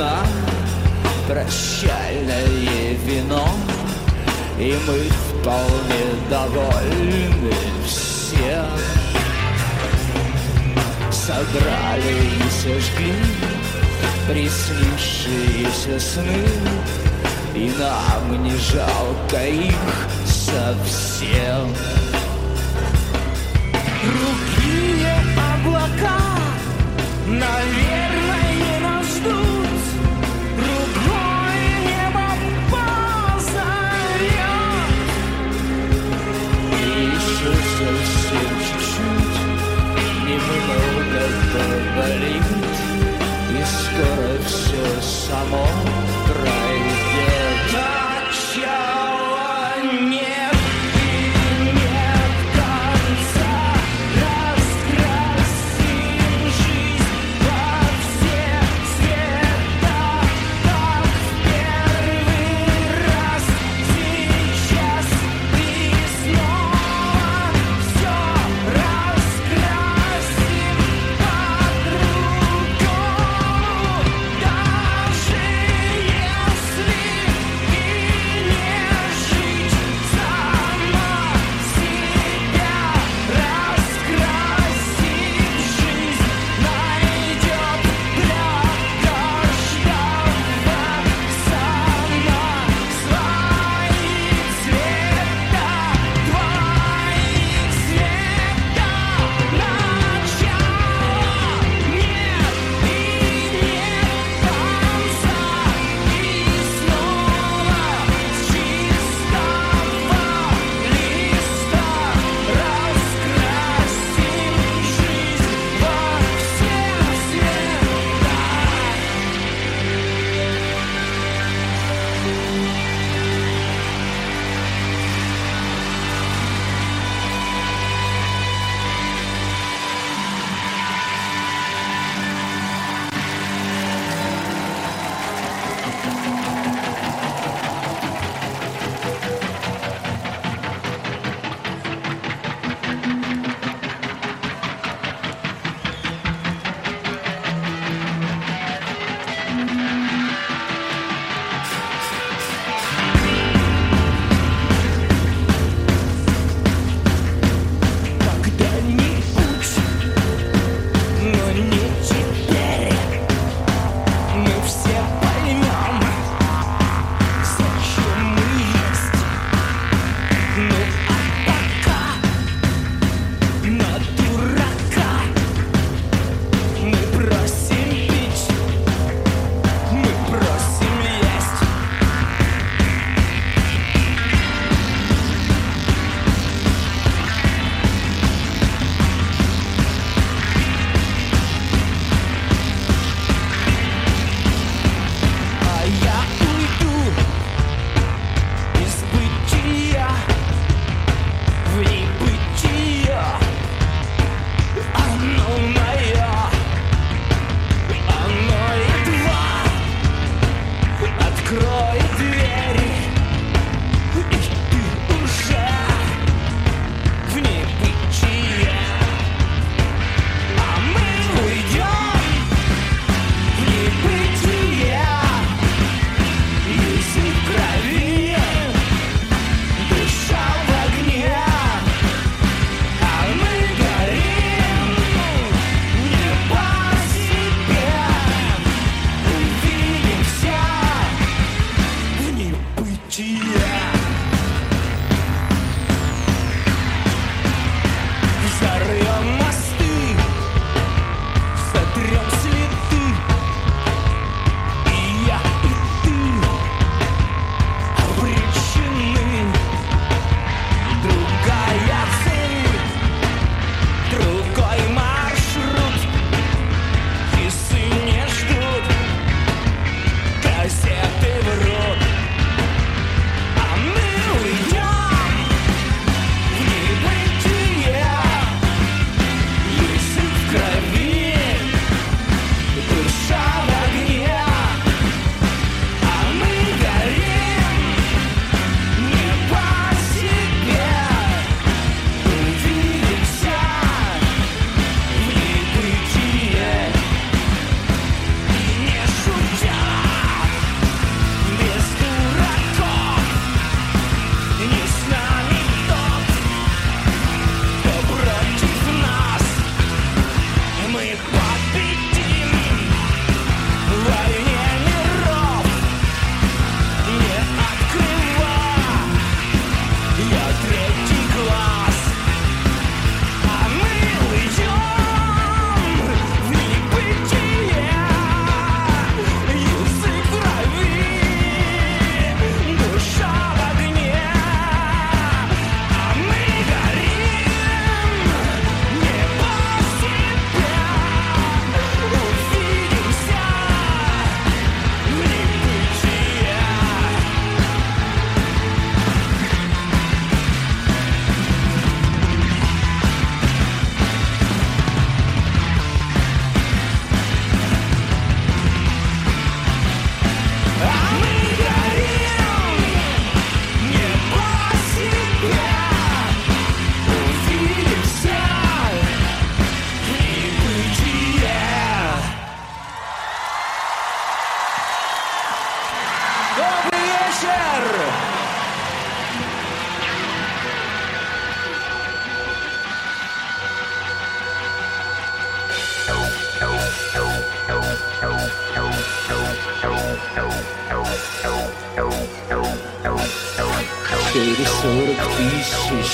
вина. Прощальное вино. И мы вполне довольны все. Собрали и сожгли Приснившиеся сны. И нам не жалко их совсем. Другие облака, наверное еще совсем чуть-чуть Немного поболит И скоро все само пройдет Начало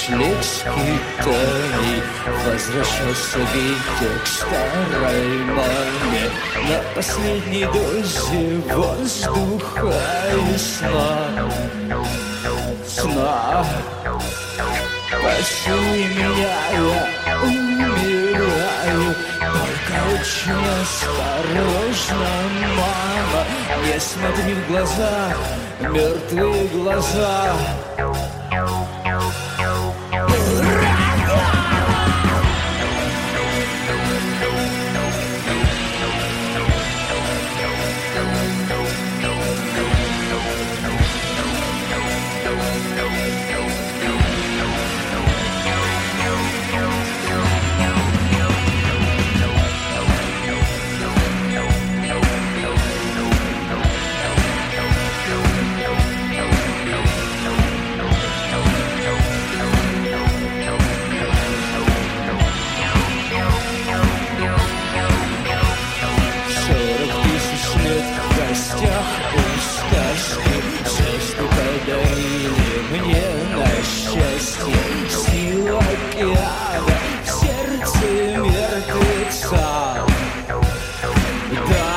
Лет скитаний Возвращался Витя к старой маме. На последней дозе воздуха и сна. Сна. Поцелуй меня, я умираю. Только очень осторожно, мама. Не смотри в глаза, мертвые глаза Сила океана в сердце мертвеца. Да,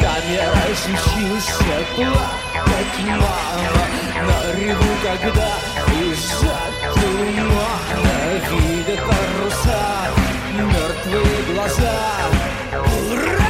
там я разучился плакать, мама На реву, когда из-за Видят паруса, мертвые глаза. Все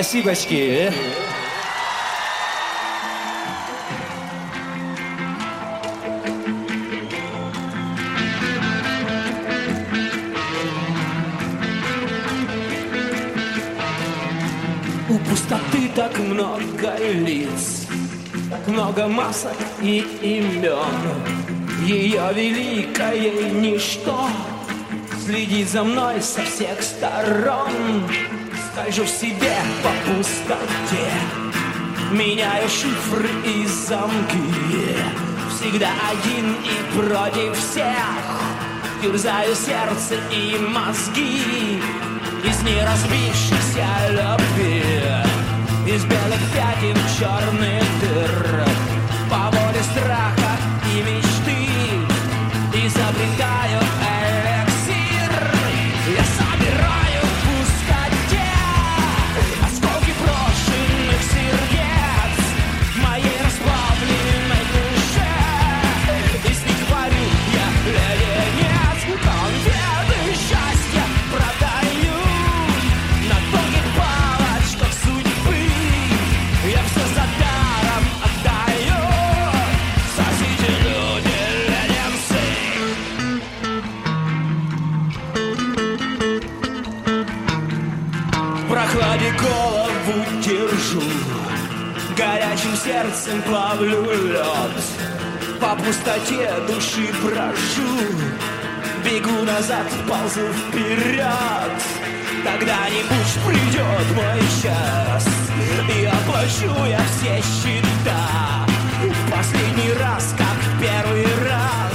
Спасибочки. У пустоты так много лиц, так много масок и имен. Ее великое ничто следит за мной со всех сторон скольжу в себе по пустоте. Меняю шифры и замки. Всегда один и против всех. Терзаю сердце и мозги. Из неразбившейся любви. Из белых пятен черных дыр. По воле страха сердцем плавлю лед. По пустоте души прошу Бегу назад, ползу вперед. Когда-нибудь придет мой час И оплачу я все счета. В последний раз, как в первый раз.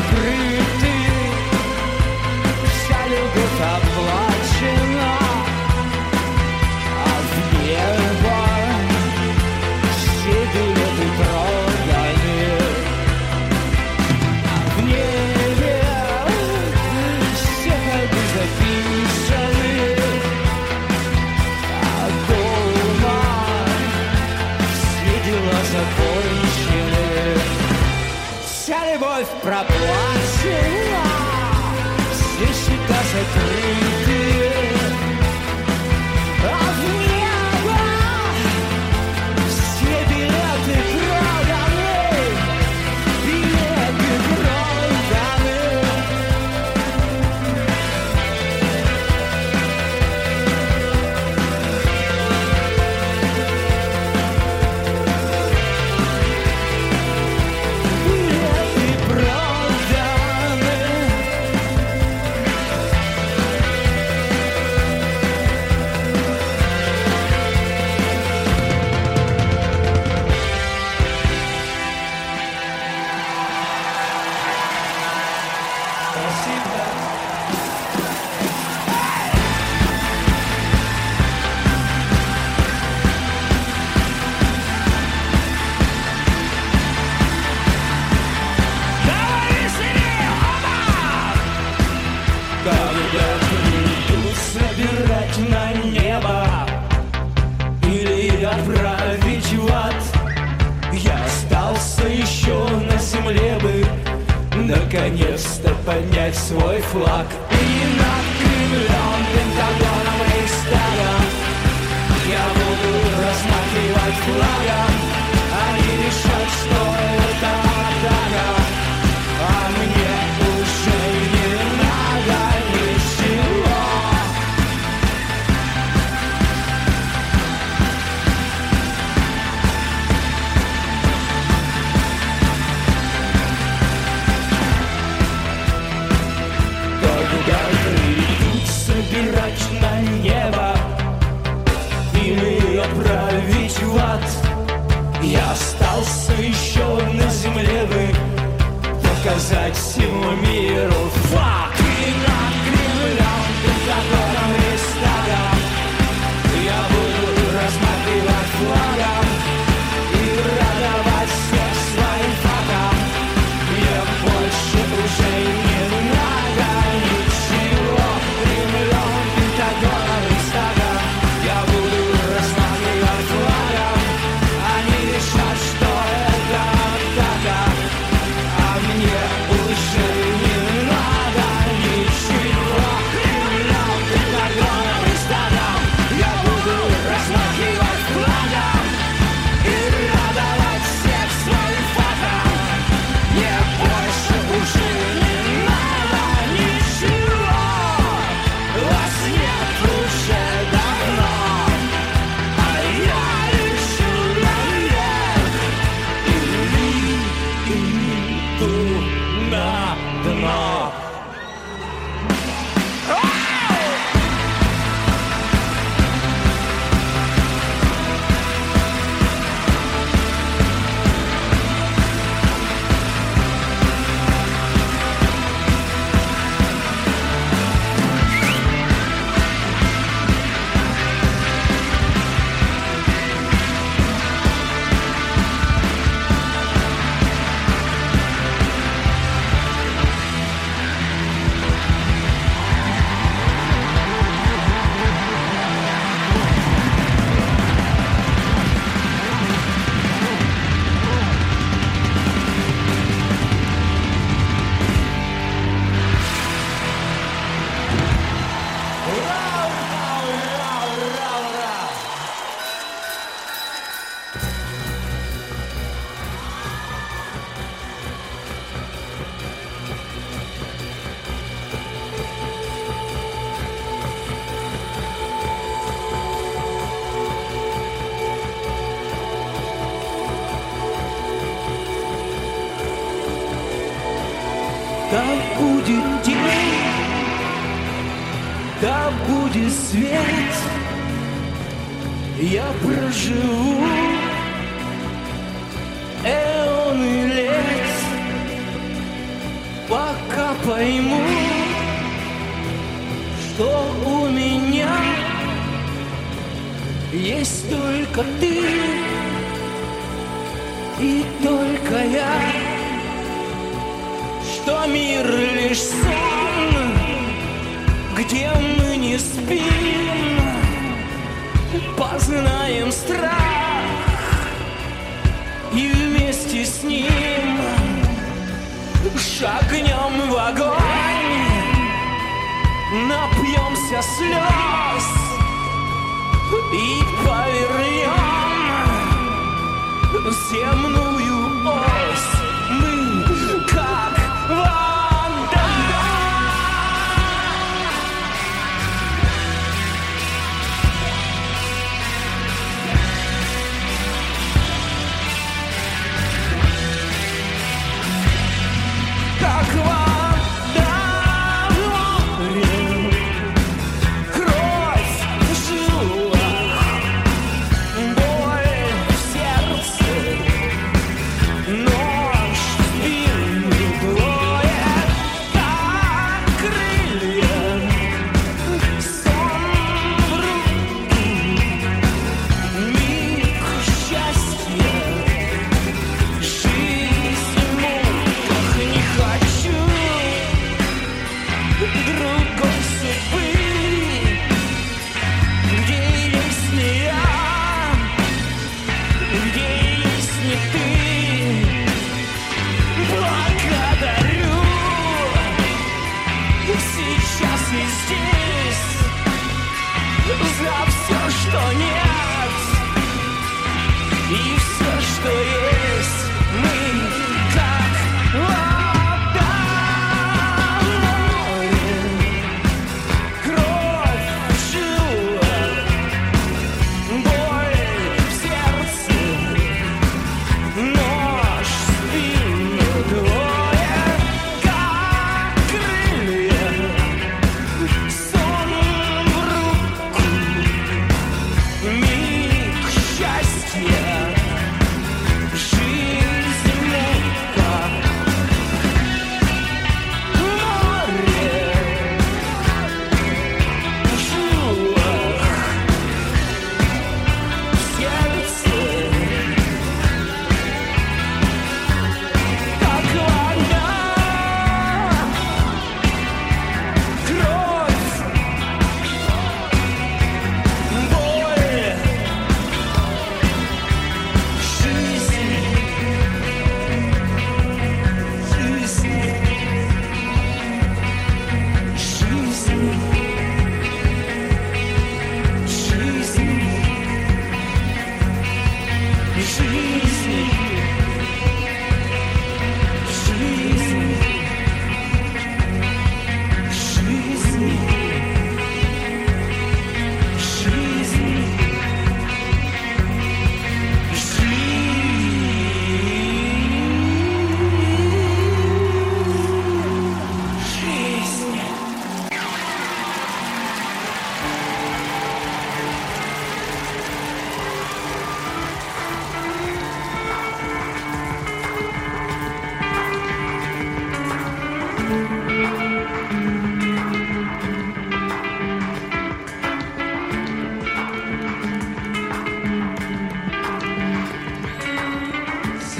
Закрыты, вся любовь оплачена, flat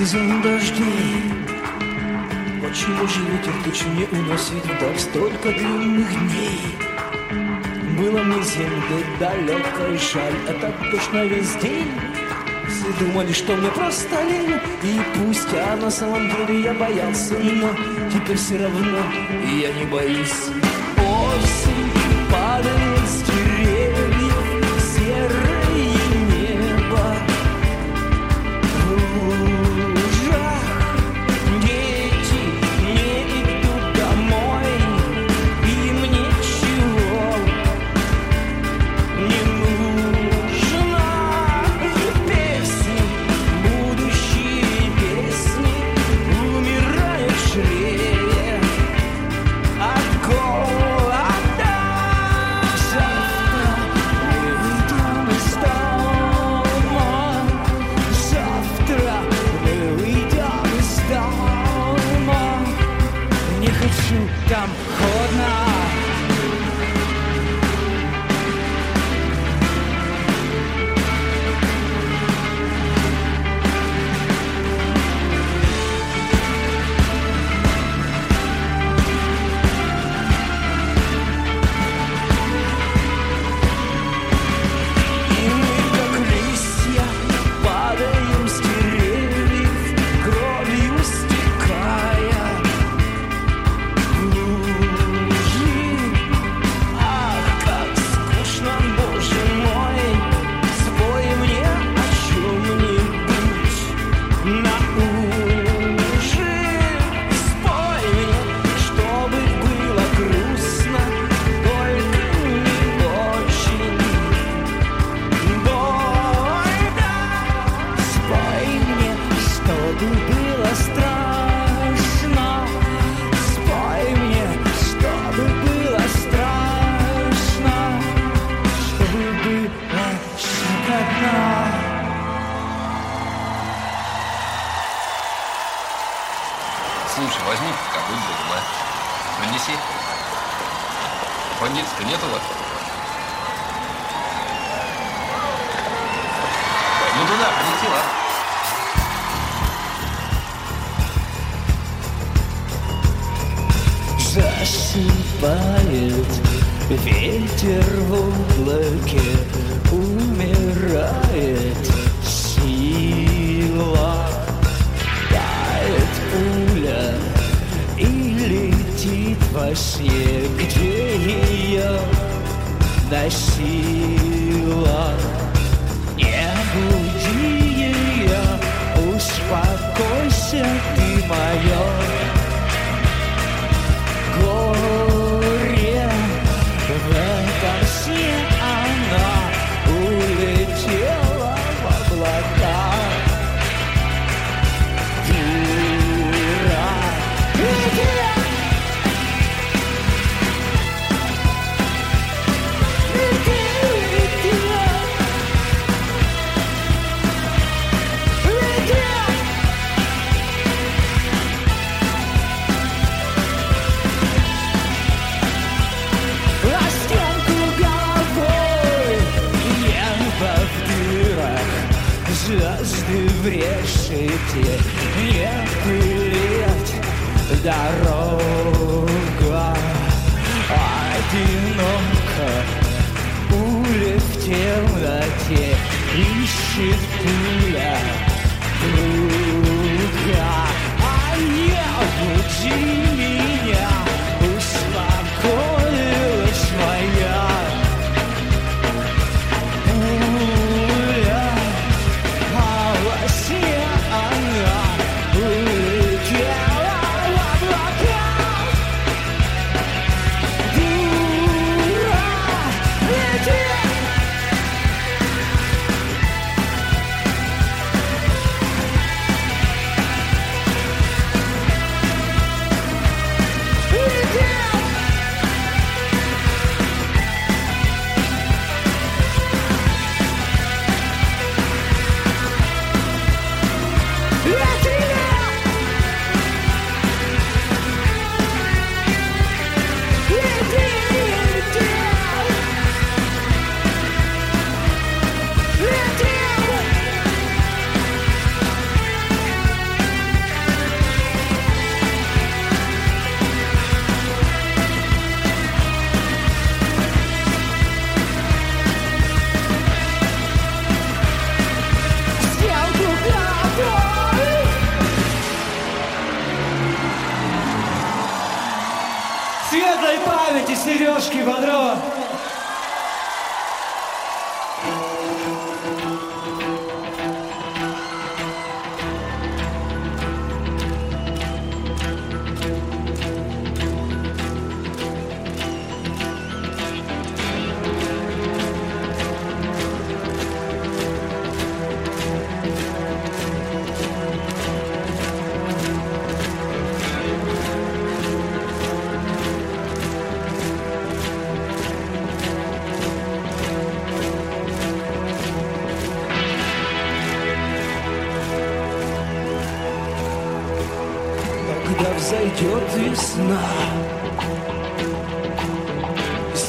слезам дождей Почему же ветер тучу не уносит вдаль столько длинных дней? Было мне земли далекой жаль, это а точно весь день. Все думали, что мне просто лень И пусть я на самом деле я боялся, но теперь все равно я не боюсь. Осень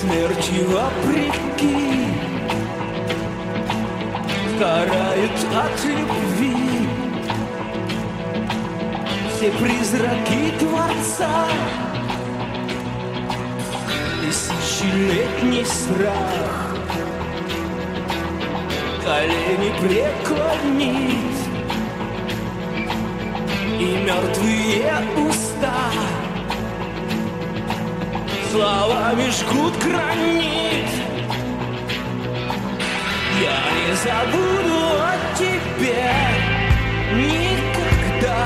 смертью вопреки. Сгорают от любви. Все призраки Творца. Тысячелетний страх. Колени преклонить. И мертвые уста словами жгут гранит. Я не забуду о тебе никогда,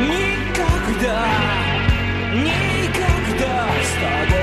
никогда, никогда. С тобой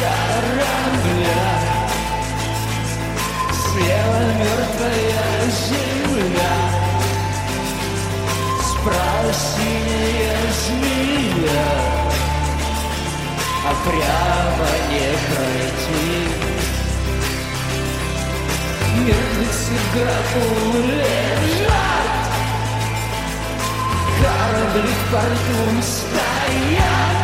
корабля Слева мертвая земля Справа синяя змея А прямо не пройти Мертвецы в гробу лежат Корабли в порту стоят.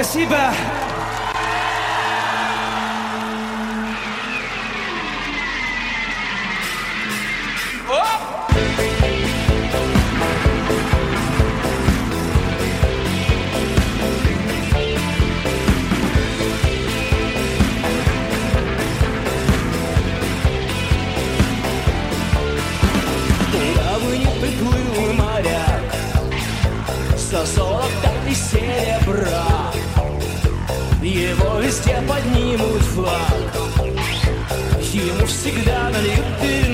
Спасибо. Его везде поднимут флаг. Ему всегда нальют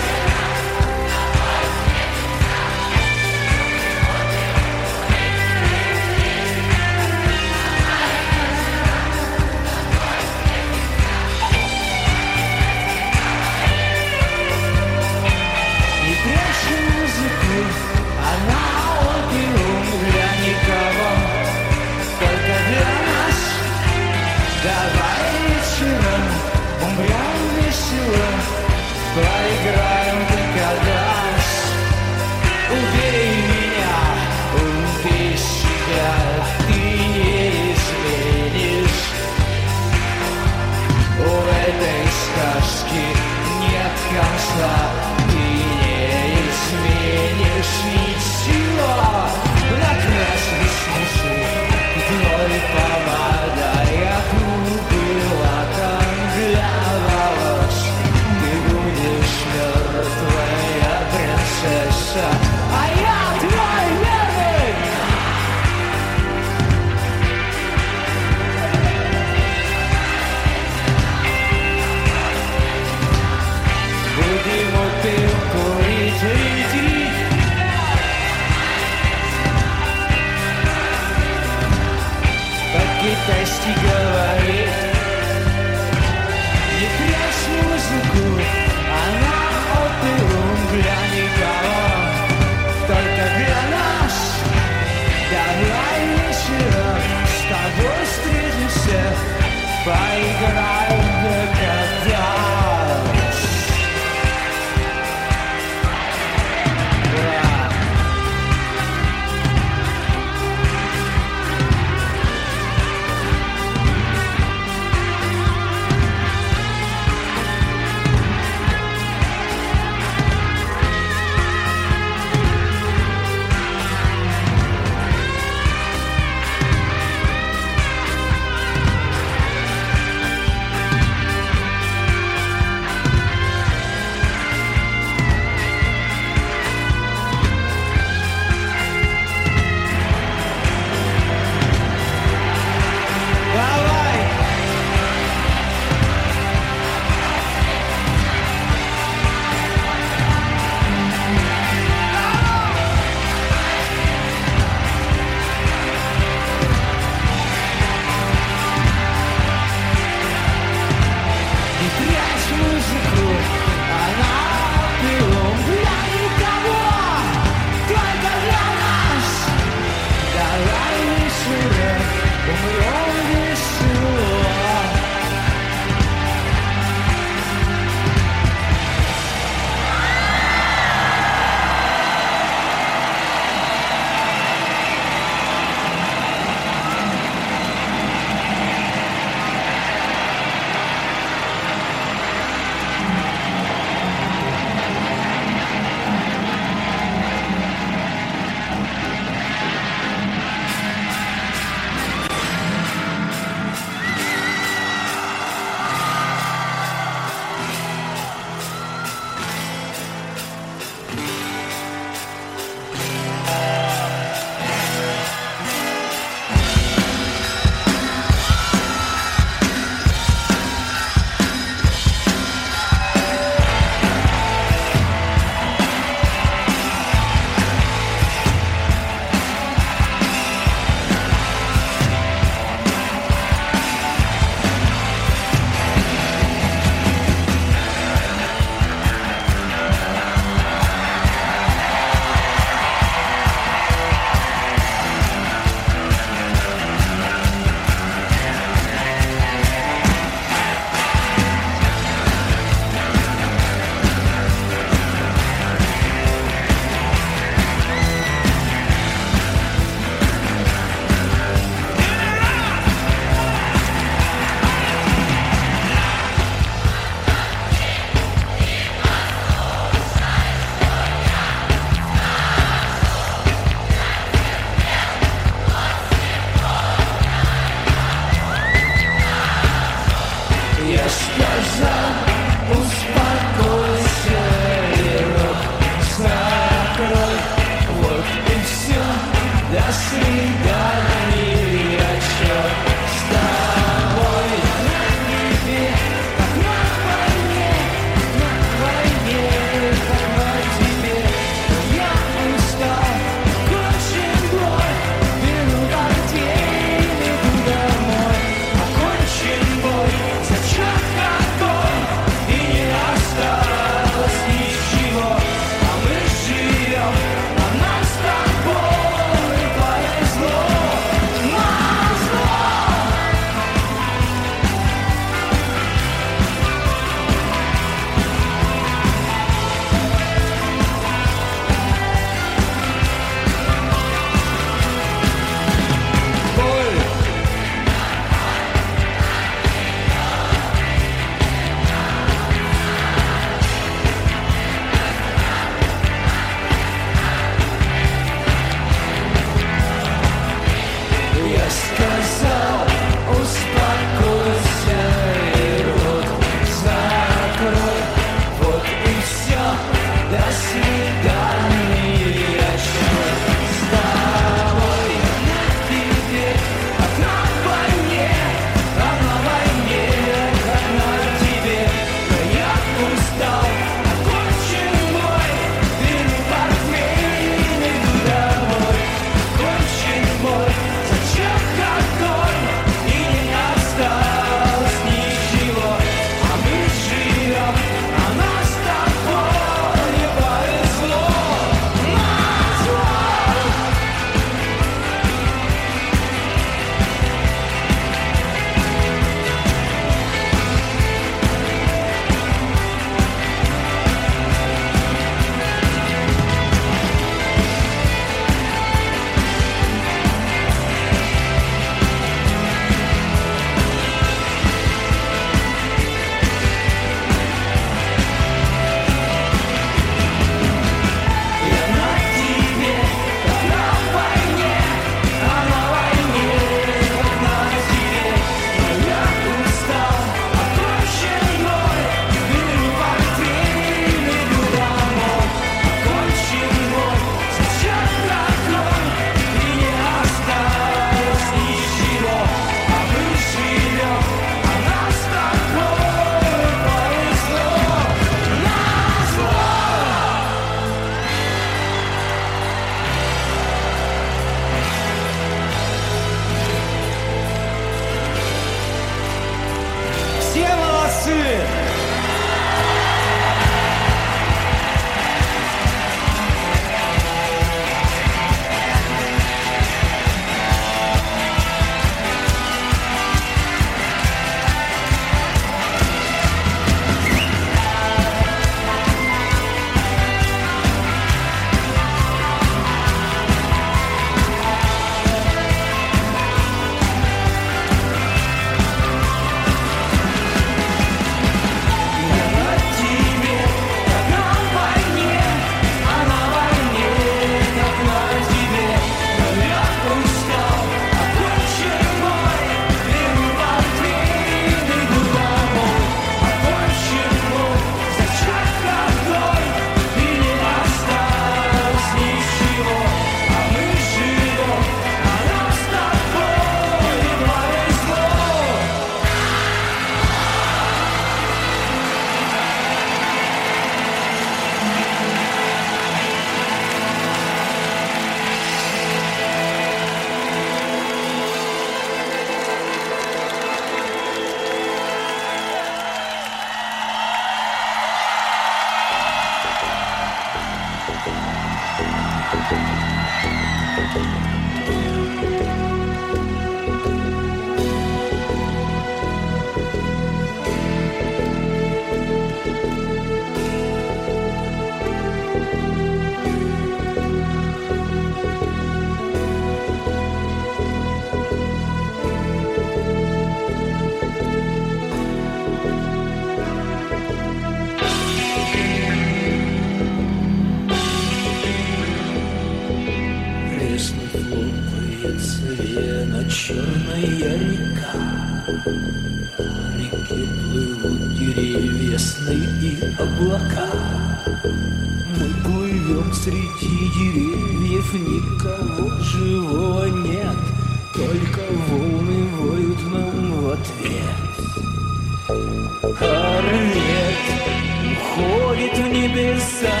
небеса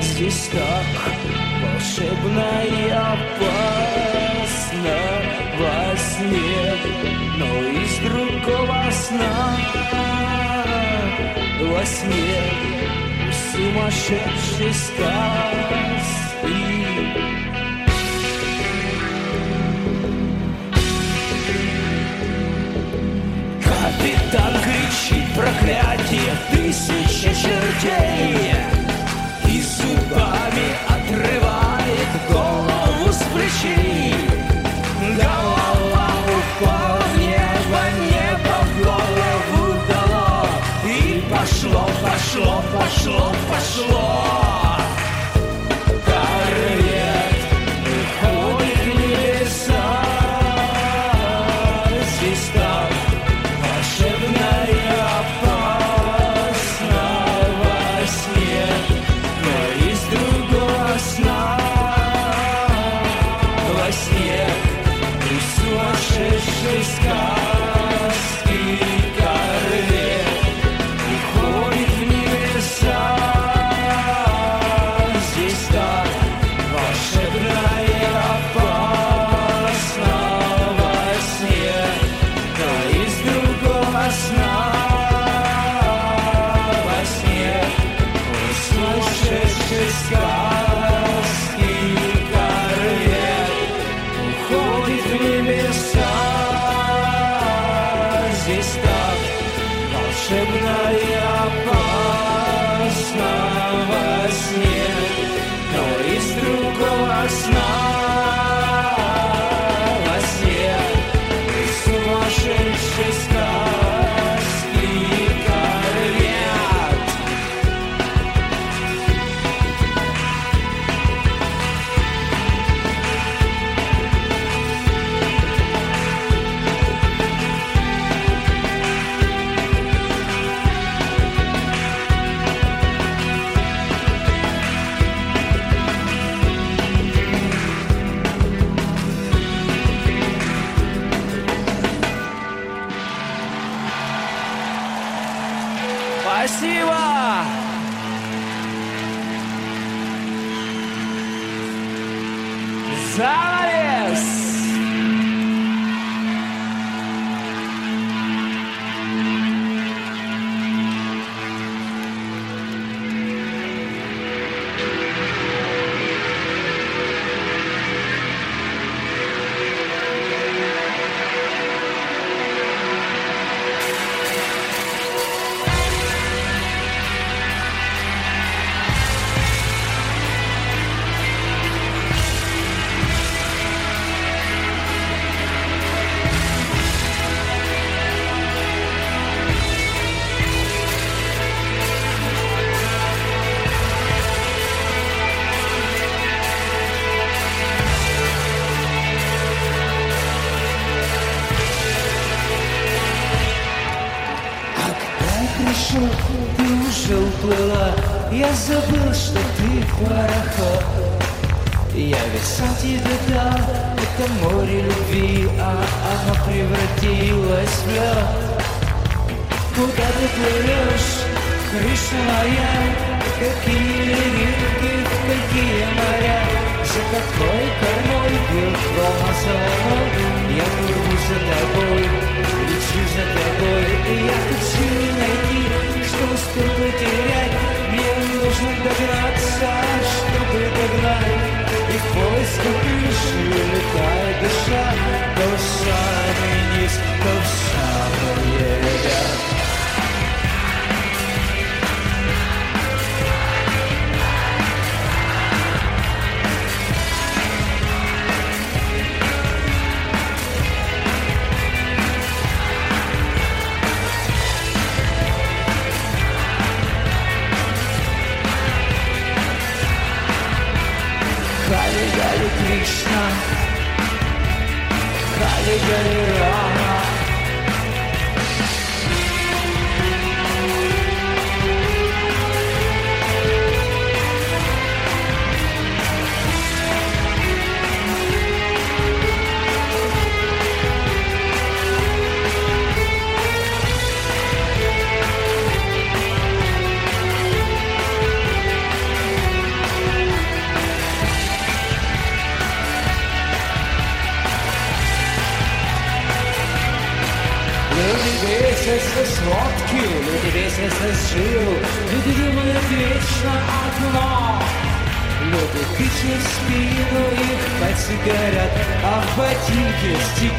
Здесь так волшебно и опасно во сне Но из другого сна во сне сумасшедшей сказки Капитан кричит проклятие тысячи чертей И зубами отрывает голову с плечей Голова упала в небо, небо в голову дало. И пошло, пошло, пошло, пошло плывешь, крыша моя Какие реки, какие моря. За какой кормой был Амазон Я плыву за тобой, лечу за тобой. И я хочу найти, что успел потерять. Мне нужно догнаться, чтобы догнать. И в поисках крыши летает душа То в Krishna. Hare Hare Ram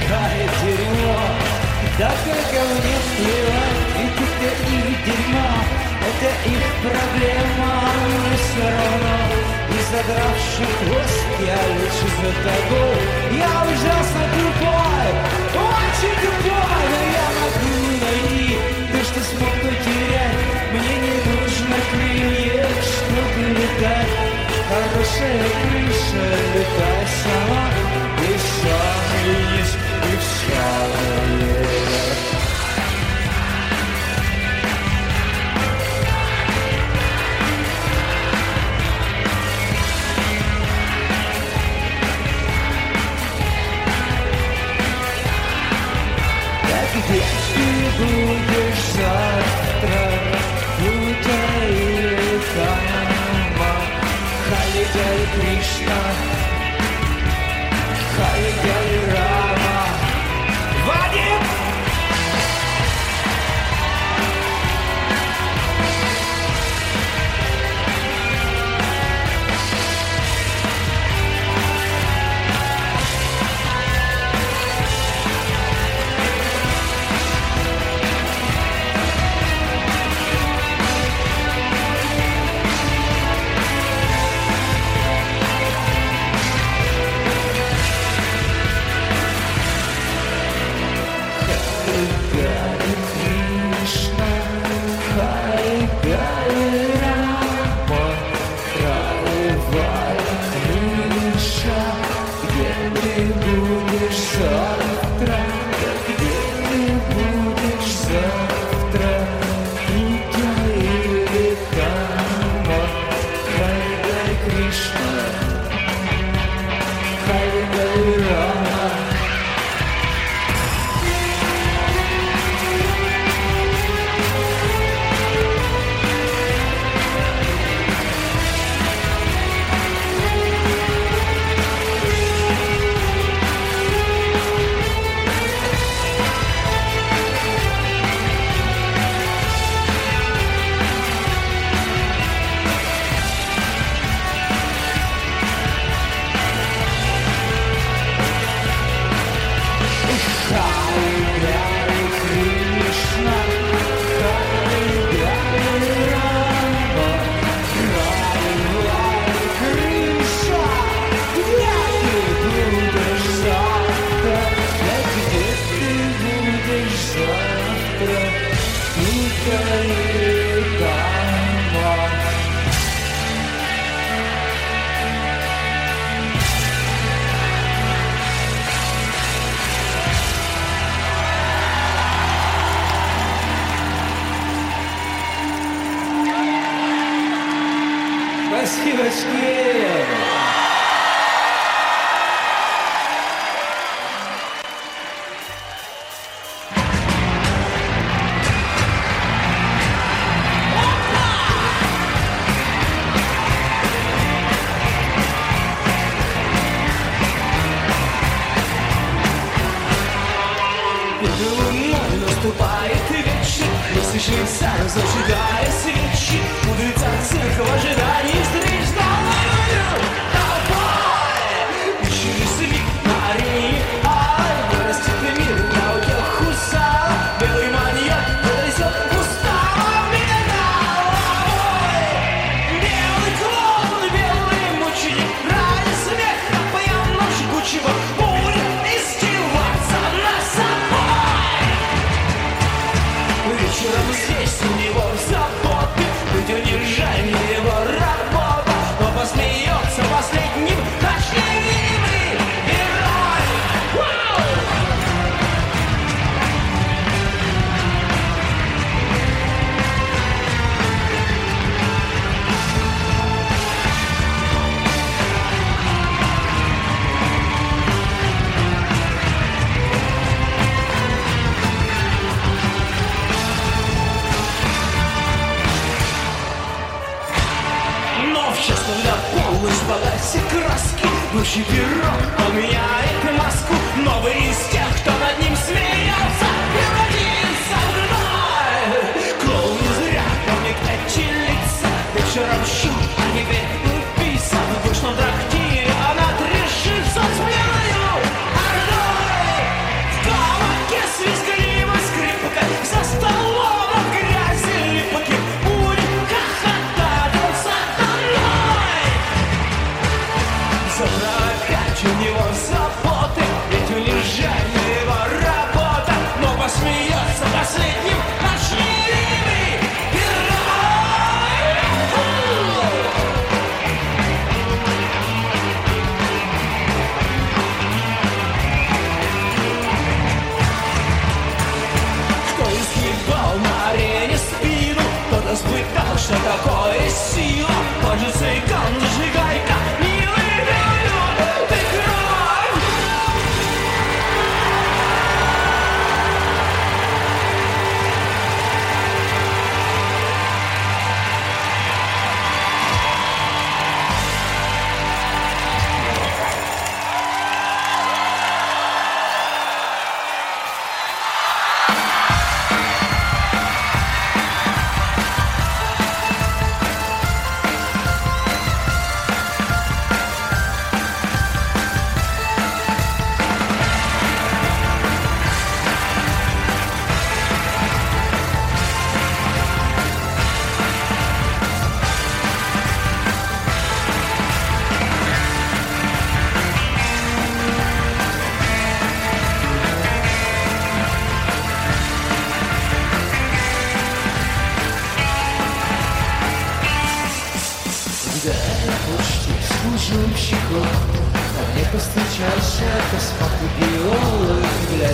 отдыхает дерьмо. Да как мне плевать, ведь это их дерьмо, это их проблема, мне все равно. Не задравший хвост, я лечу за тобой, я уже Krishna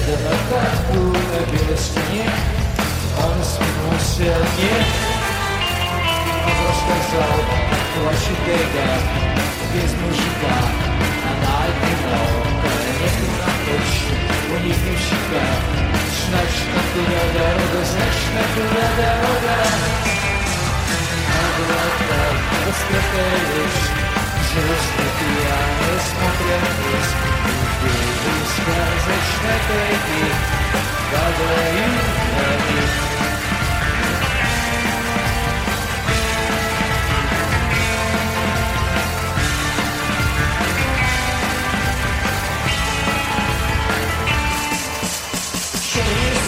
Seděl na kotku ve bělištině, on spinul silně a rozkazal vaši dejda, ty z mužíka a najednou, které někdo natočí, u nich mi říká, značka tu rada roda, značka tu rada roda. A byla tak rozkrytý liš, že rozkrytý já nesmotrem rozkrytý. Убили сказочной тайги Падают на них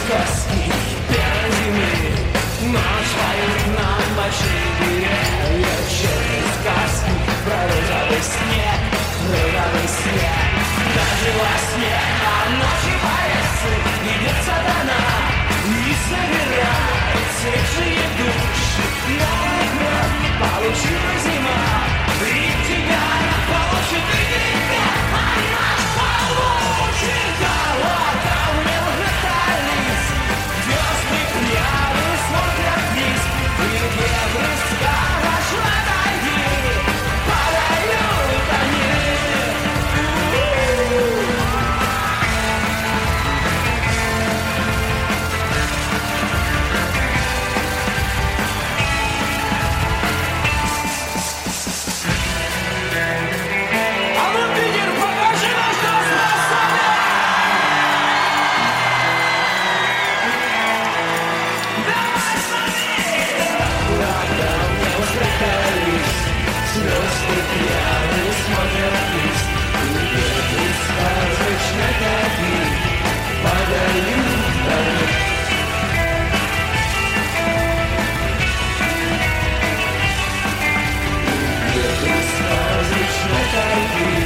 сказки первой зимы Ночь поют нам большие деревья Черные сказки про розовый снег Розовый снег Даже во сне А ночью по лесу идет сатана И собирает свежие души Новый год Thank you.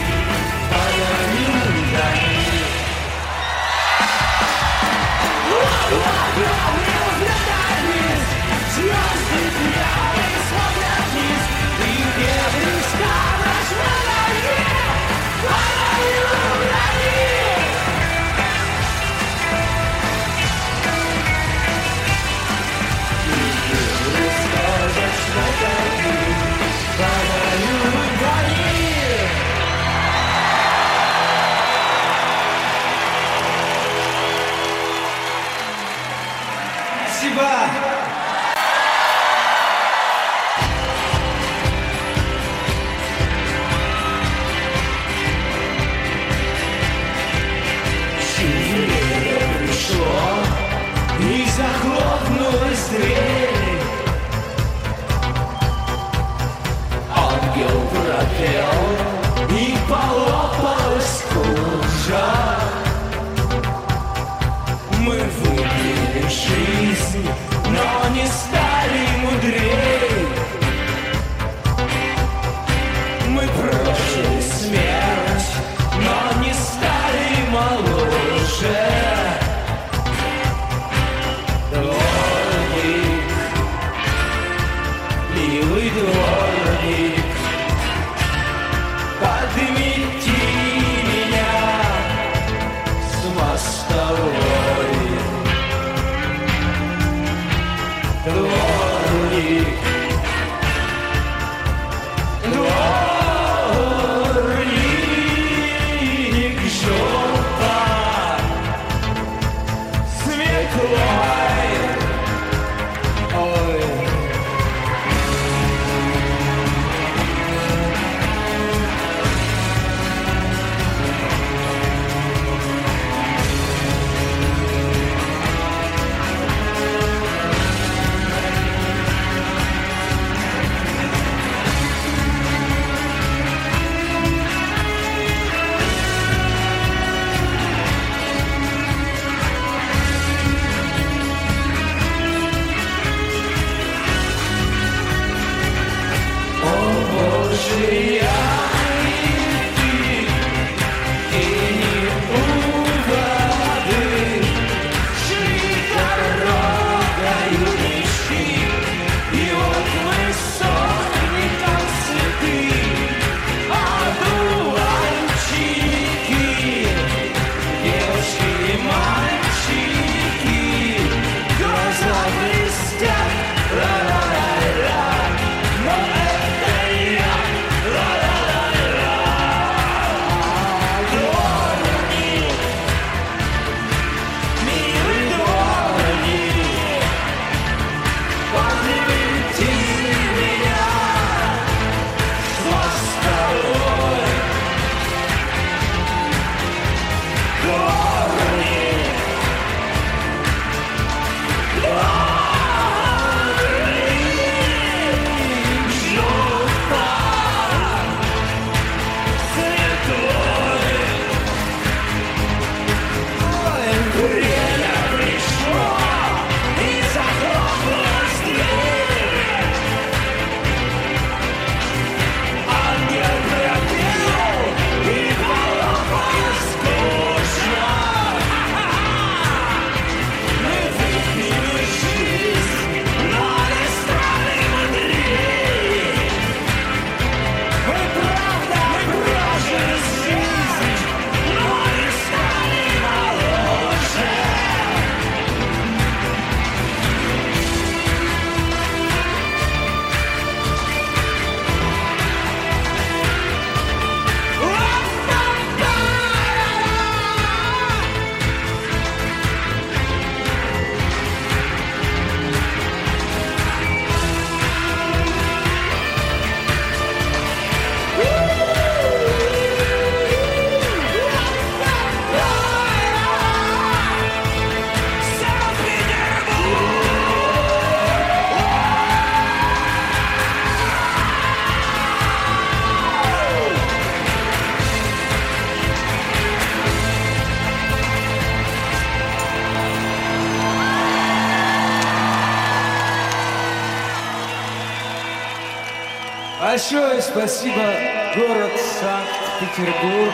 Спасибо, город Санкт-Петербург.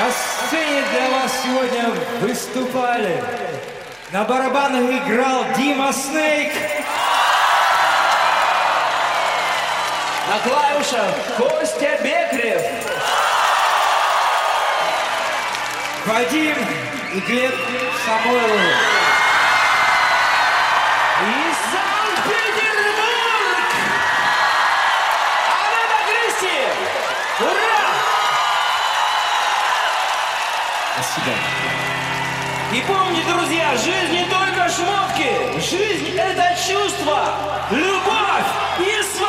На сцене для вас сегодня выступали. На барабанах играл Дима Снейк. На клавишах Костя Бекрев. Вадим и Глеб Самойловы. Спасибо. И помните, друзья, жизнь не только шмотки. Жизнь — это чувство, любовь и свобода!